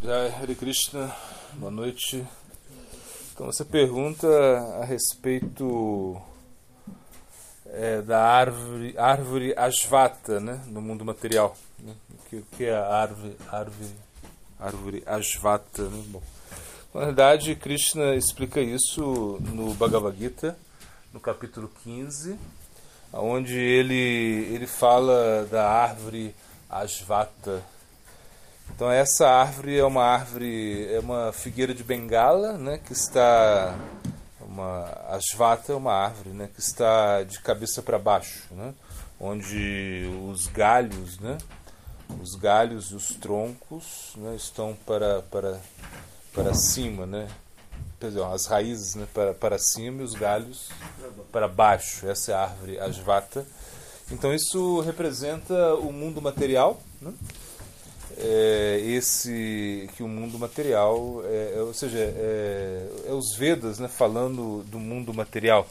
Jai Hare Krishna, boa noite. Então você pergunta a respeito é, da árvore, árvore Ashvata, né, no mundo material. Né? O que é a árvore, árvore, árvore? Né? Bom, na verdade, Krishna explica isso no Bhagavad Gita, no capítulo 15, onde ele, ele fala da árvore Ashvata então essa árvore é uma árvore, é uma figueira de bengala, né, que está uma asvata é uma árvore, né, que está de cabeça para baixo, né, onde os galhos, né, os galhos e os troncos, né, estão para para para cima, né, perdão, as raízes, né, para para cima e os galhos para baixo. Essa é a árvore asvata. Então isso representa o mundo material, né? É, esse que o mundo material, é, é, ou seja, é, é, os Vedas né, falando do mundo material,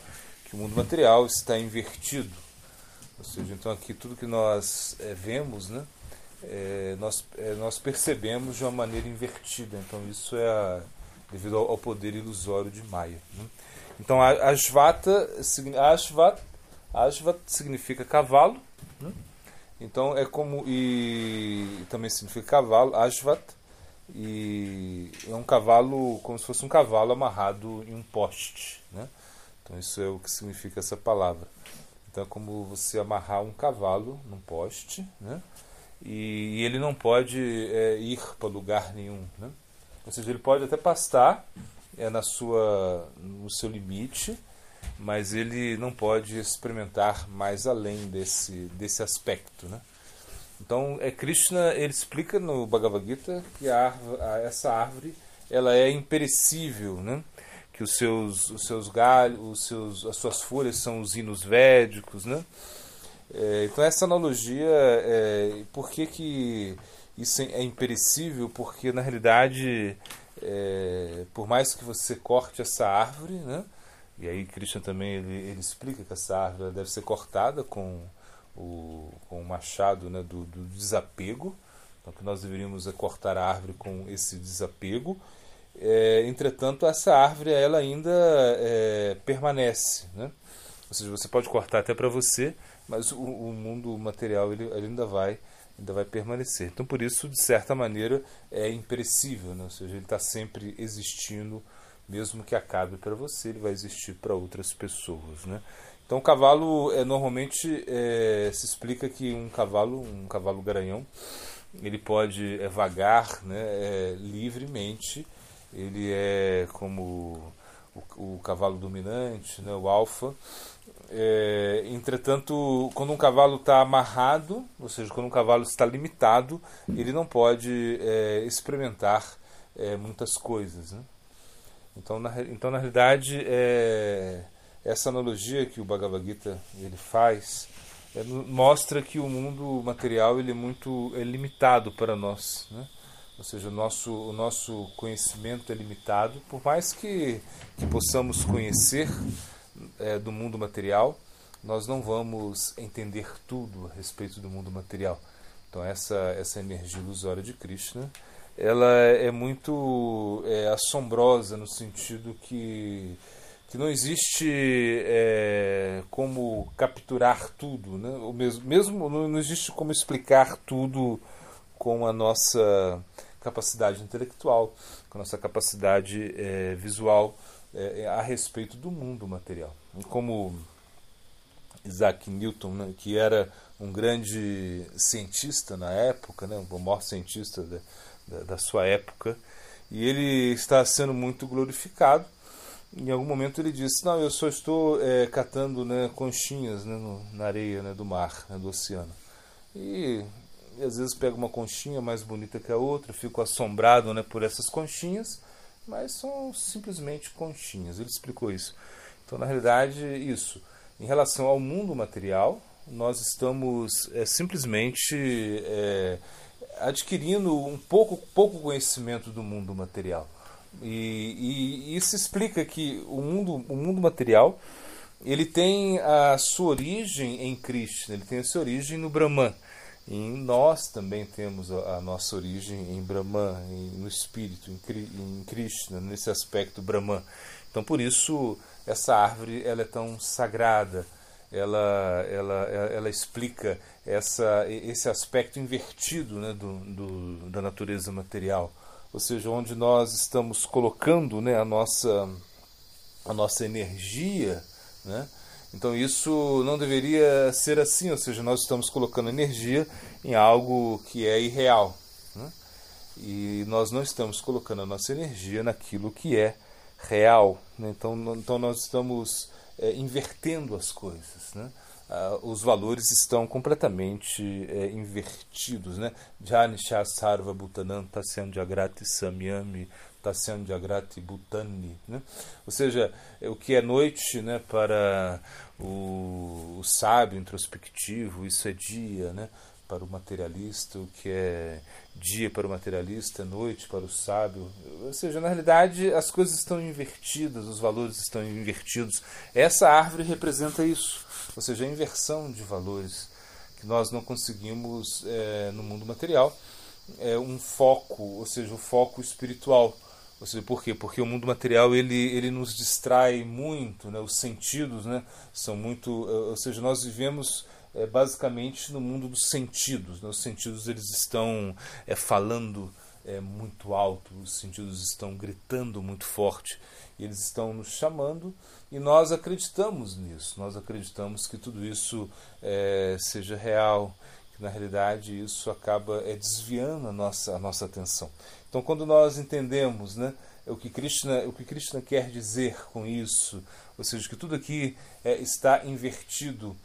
que o mundo material está invertido. Ou seja, então aqui tudo que nós é, vemos, né, é, nós, nós percebemos de uma maneira invertida. Então isso é a, devido ao, ao, poder ilusório de Maya. Né? Então Ashvata, Ashvat, Ashvat significa cavalo, né? Então é como e também significa cavalo, Ashvat, e é um cavalo como se fosse um cavalo amarrado em um poste, né? Então isso é o que significa essa palavra. Então é como você amarrar um cavalo num poste, né? E, e ele não pode é, ir para lugar nenhum, né? Ou seja, ele pode até pastar é na sua no seu limite, mas ele não pode experimentar mais além desse, desse aspecto. Né? Então, é Krishna ele explica no Bhagavad Gita que a árvore, essa árvore ela é imperecível, né? que os seus, os seus galhos, os seus, as suas folhas são os hinos védicos. Né? É, então, essa analogia, é, por que, que isso é imperecível? Porque, na realidade, é, por mais que você corte essa árvore, né? E aí Krishna também ele, ele explica que essa árvore deve ser cortada com o, com o machado né, do, do desapego. Então que nós deveríamos é cortar a árvore com esse desapego. É, entretanto, essa árvore ela ainda é, permanece. Né? Ou seja, você pode cortar até para você, mas o, o, mundo material ele, ele, ainda vai ainda vai permanecer. Então, por isso, de certa maneira, é imperecível, né? ou seja, ele está sempre existindo mesmo que acabe para você, ele vai existir para outras pessoas, né? Então, o cavalo é normalmente é, se explica que um cavalo, um cavalo garanhão, ele pode é, vagar, né, é, livremente. Ele é como o, o cavalo dominante, né, o alfa. É, entretanto, quando um cavalo está amarrado, ou seja, quando um cavalo está limitado, ele não pode é, experimentar é, muitas coisas. Né? Então, na, então, na realidade, é, essa analogia que o Bhagavad Gita ele faz é, mostra que o mundo material ele é muito é limitado para nós. Né? Ou seja, o nosso, o nosso conhecimento é limitado, por mais que, que possamos conhecer é, do mundo material, nós não vamos entender tudo a respeito do mundo material. Então, essa, essa energia ilusória de Krishna ela é muito é, assombrosa no sentido que, que não existe é, como capturar tudo, né? O mesmo, mesmo não existe como explicar tudo com a nossa capacidade intelectual, com a nossa capacidade é, visual é, a respeito do mundo material. Como Isaac Newton, né, que era um grande cientista na época, né, o maior cientista da, da, da sua época, e ele está sendo muito glorificado. Em algum momento ele disse: Não, eu só estou é, catando né, conchinhas né, no, na areia né, do mar, né, do oceano. E, e, às vezes pego uma conchinha mais bonita que a outra, fico assombrado né, por essas conchinhas, mas são simplesmente conchinhas. Ele explicou isso. Então, na realidade, isso. Em relação ao mundo material, nós estamos é, simplesmente é, adquirindo um pouco, pouco conhecimento do mundo material. E, e, isso explica que o mundo, o mundo material ele tem a sua origem em Krishna, ele tem a sua origem no Brahman. E nós também temos a, a nossa origem em Brahman, em, no espírito, em, em Krishna, nesse aspecto Brahman. Então, por isso, essa árvore ela é tão sagrada, ela, ela, ela explica essa, esse aspecto invertido né, do, do, da natureza material, ou seja, onde nós estamos colocando né, a, nossa, a nossa energia. Né? Então, isso não deveria ser assim, ou seja, nós estamos colocando energia em algo que é irreal. Né? E nós não estamos colocando a nossa energia naquilo que é real. Né? Então, então, nós estamos é, invertendo as coisas. Né? Ah, os valores estão completamente é, invertidos. Né? Janisha Sarva Bhutanam Tasyam Jagrati Samyami Tasyam Jagrati Bhutani. Né? Ou seja, é o que é noite né, para o, o sábio introspectivo, isso é dia. Né? Para o materialista, o que é dia para o materialista, noite para o sábio. Ou seja, na realidade, as coisas estão invertidas, os valores estão invertidos. Essa árvore representa isso, ou seja, a inversão de valores que nós não conseguimos é, no mundo material. É um foco, ou seja, o foco espiritual. Ou seja, por quê? Porque o mundo material ele, ele nos distrai muito, né? os sentidos né? são muito. Ou seja, nós vivemos é, basicamente no mundo dos sentidos. Né? Os sentidos eles estão é, falando é, muito alto, os sentidos estão gritando muito forte, eles estão nos chamando e nós acreditamos nisso. Nós acreditamos que tudo isso é, seja real, que na realidade isso acaba é, desviando a nossa, a nossa atenção. Então, quando nós entendemos, né, o que Krishna, o que Krishna quer dizer com isso, ou seja, que tudo aqui é, está invertido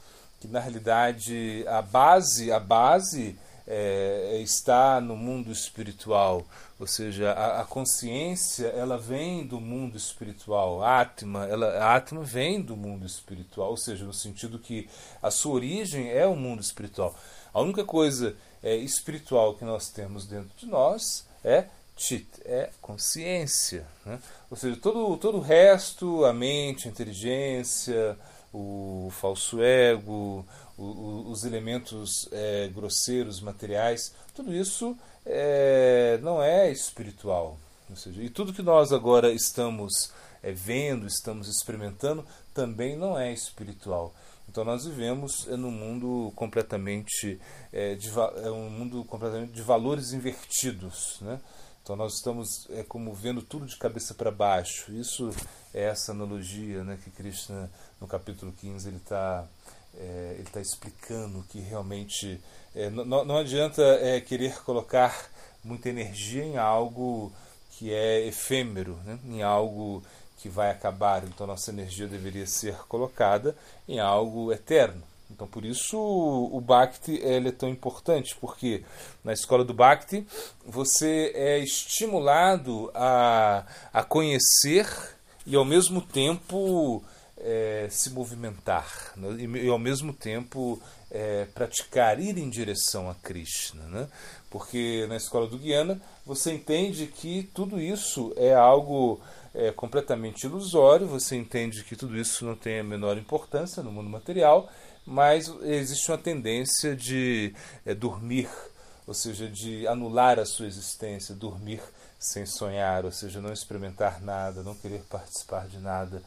que na realidade a base, a base é, está no mundo espiritual, ou seja, a, a, consciência ela vem do mundo espiritual, a Atma, ela, a Atma vem do mundo espiritual, ou seja, no sentido que a sua origem é o mundo espiritual. A única coisa é, espiritual que nós temos dentro de nós é chit, é consciência. Né? Ou seja, todo, todo o resto, a mente, a inteligência, o falso ego, o, o, os elementos é, grosseiros, materiais, tudo isso é, não é espiritual. Seja, e tudo que nós agora estamos é, vendo, estamos experimentando, também não é espiritual. Então nós vivemos é, num mundo completamente é, de, é um mundo completamente de valores invertidos, né? Então nós estamos é, como vendo tudo de cabeça para baixo. Isso é essa analogia né, que Krishna, no capítulo 15, ele está é, ele tá explicando que realmente é, não, adianta é, querer colocar muita energia em algo que é efêmero, né, em algo que vai acabar. Então nossa energia deveria ser colocada em algo eterno. Então, por isso o Bhakti ele é tão importante, porque na escola do Bhakti você é estimulado a, a conhecer e ao mesmo tempo é, se movimentar, né? e, e, ao mesmo tempo é, praticar, ir em direção a Krishna. Né? Porque na escola do Guiana você entende que tudo isso é algo é, completamente ilusório, você entende que tudo isso não tem a menor importância no mundo material mas existe uma tendência de é, dormir, ou seja, de anular a sua existência, dormir sem sonhar, ou seja, não experimentar nada, não querer participar de nada,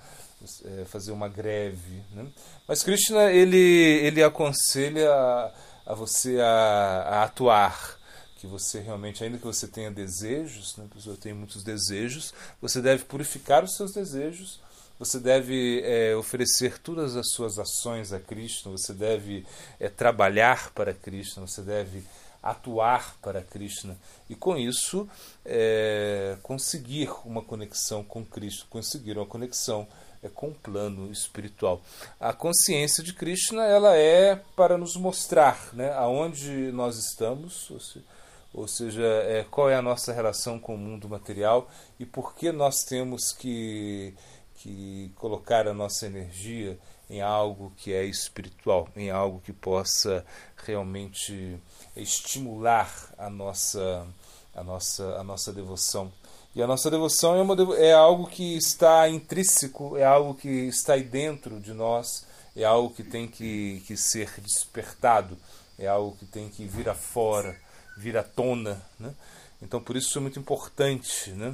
é, fazer uma greve. Né? Mas Krishna ele, ele aconselha a, a você a, a, atuar, que você realmente, ainda que você tenha desejos, né, a pessoa tem muitos desejos, você deve purificar os seus desejos você deve é, oferecer todas as suas ações a Cristo, você deve é, trabalhar para Cristo, você deve atuar para Krishna e com isso é, conseguir uma conexão com Cristo, conseguir uma conexão é, com o plano espiritual. A consciência de Krishna ela é para nos mostrar né, aonde nós estamos, ou seja, ou seja é, qual é a nossa relação com o mundo material e por que nós temos que que colocar a nossa energia em algo que é espiritual, em algo que possa realmente estimular a nossa a nossa a nossa devoção. E a nossa devoção é, uma, é algo que está intrínseco, é algo que está aí dentro de nós, é algo que tem que, que ser despertado. é algo que tem que vir afora, vir à tona. Né? Então, por isso é muito importante né?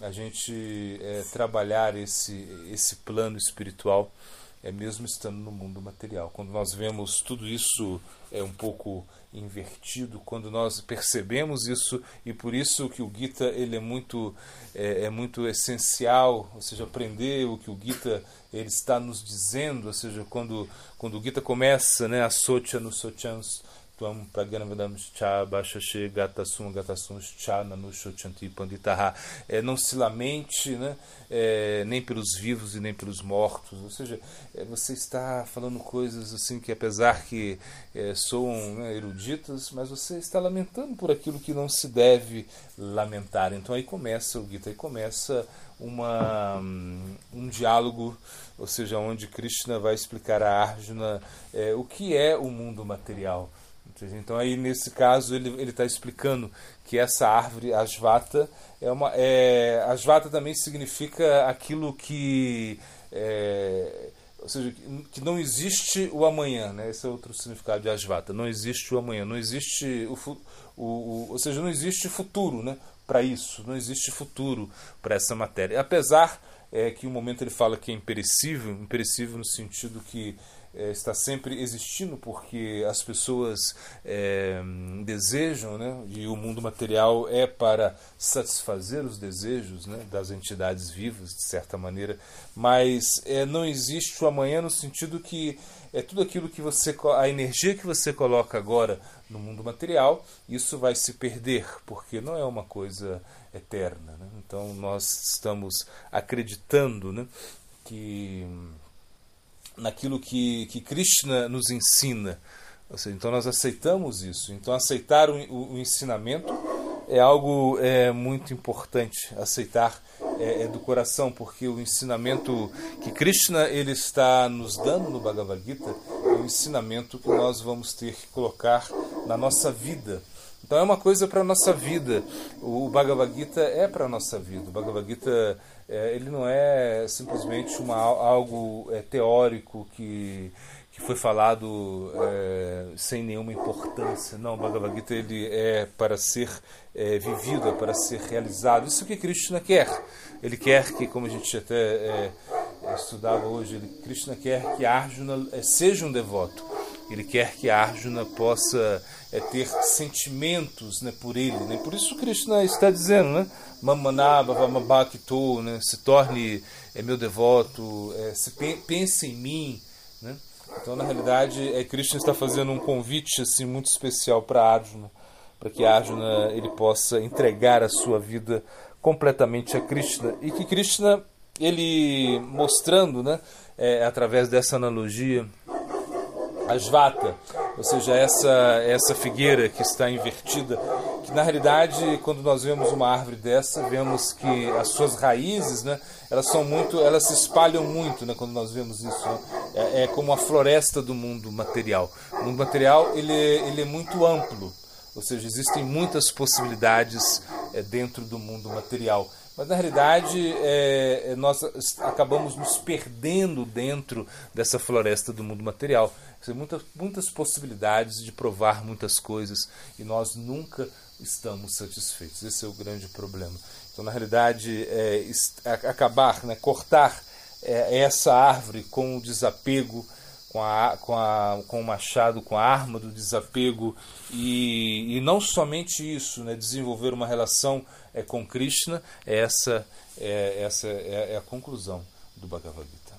a gente é, trabalhar esse, esse plano espiritual, é mesmo estando no mundo material. Quando nós vemos tudo isso é um pouco invertido, quando nós percebemos isso e por isso que o Gita ele é muito é, é, muito essencial, ou seja, aprender o que o Gita ele está nos dizendo, ou seja, quando quando o Gita começa, né, a Socha no Sochans Tvam Pragyanavadam Cha Bhashashe Gatasum Gatasum Cha Nanushochanti Panditaha. É, não se lamente né, é, nem pelos vivos e nem pelos mortos. Ou seja, é, você está falando coisas assim que, apesar que é, soam né, eruditas, mas você está lamentando por aquilo que não se deve lamentar. Então aí começa o Gita, aí começa uma, um diálogo, ou seja, onde Krishna vai explicar a Arjuna é, o que é o mundo material. Então aí nesse caso ele ele está explicando que essa árvore asvata é uma é, asvata também significa aquilo que é, ou seja, que não existe o amanhã, né? Esse é outro significado de asvata. Não existe o amanhã, não existe o, o, o ou seja, não existe futuro, né? Para isso, não existe futuro para essa matéria. Apesar é, que um momento ele fala que é imperecível, imperecível no sentido que é, está sempre existindo porque as pessoas é, desejam, né? e o mundo material é para satisfazer os desejos né? das entidades vivas, de certa maneira, mas é, não existe o amanhã no sentido que é tudo aquilo que você, a energia que você coloca agora no mundo material, isso vai se perder, porque não é uma coisa eterna. Né? Então nós estamos acreditando né, que naquilo que, que Krishna nos ensina. Seja, então nós aceitamos isso. Então aceitar o, o, o ensinamento é algo é, muito importante. Aceitar é, é, do coração, porque o ensinamento que Krishna ele está nos dando no Bhagavad Gita é um ensinamento que nós vamos ter que colocar na nossa vida. Então é uma coisa para a nossa vida. O Bhagavad Gita é para a nossa vida. O Bhagavad Gita é, ele não é simplesmente uma, algo é, teórico que, que foi falado é, sem nenhuma importância. Não, o Bhagavad Gita ele é para ser é, vivido, é para ser realizado. Isso que Krishna quer. Ele quer que, como a gente até é, estudava hoje, ele, Krishna quer que Arjuna é, seja um devoto. Ele quer que Arjuna possa é, ter sentimentos né, por ele. Né? Por isso Krishna está dizendo, né? Né? se torne é, meu devoto, é, se pense em mim. Né? Então, na realidade, é, Krishna está fazendo um convite assim, muito especial para Arjuna, para que Arjuna ele possa entregar a sua vida completamente a Krishna. E que Krishna, ele mostrando, né, é, através dessa analogia, Asvata, ou seja, essa, essa figueira que está invertida, que na realidade, quando nós vemos uma árvore dessa, vemos que as suas raízes, né, elas são muito, elas se espalham muito, né, quando nós vemos isso. Né? É, é, como a floresta do mundo material. O mundo material ele, ele é muito amplo, ou seja, existem muitas possibilidades é, dentro do mundo material. Mas na realidade é, é nós acabamos nos perdendo dentro dessa floresta do mundo material. Tem muitas, muitas possibilidades de provar muitas coisas e nós nunca estamos satisfeitos. Esse é o grande problema. Então, na realidade, é, acabar, né, cortar é, essa árvore com o desapego, com, a, com, a, com o machado, com a arma do desapego, e, e não somente isso, né, desenvolver uma relação é, com Krishna, essa, é, essa é, é a conclusão do Bhagavad Gita.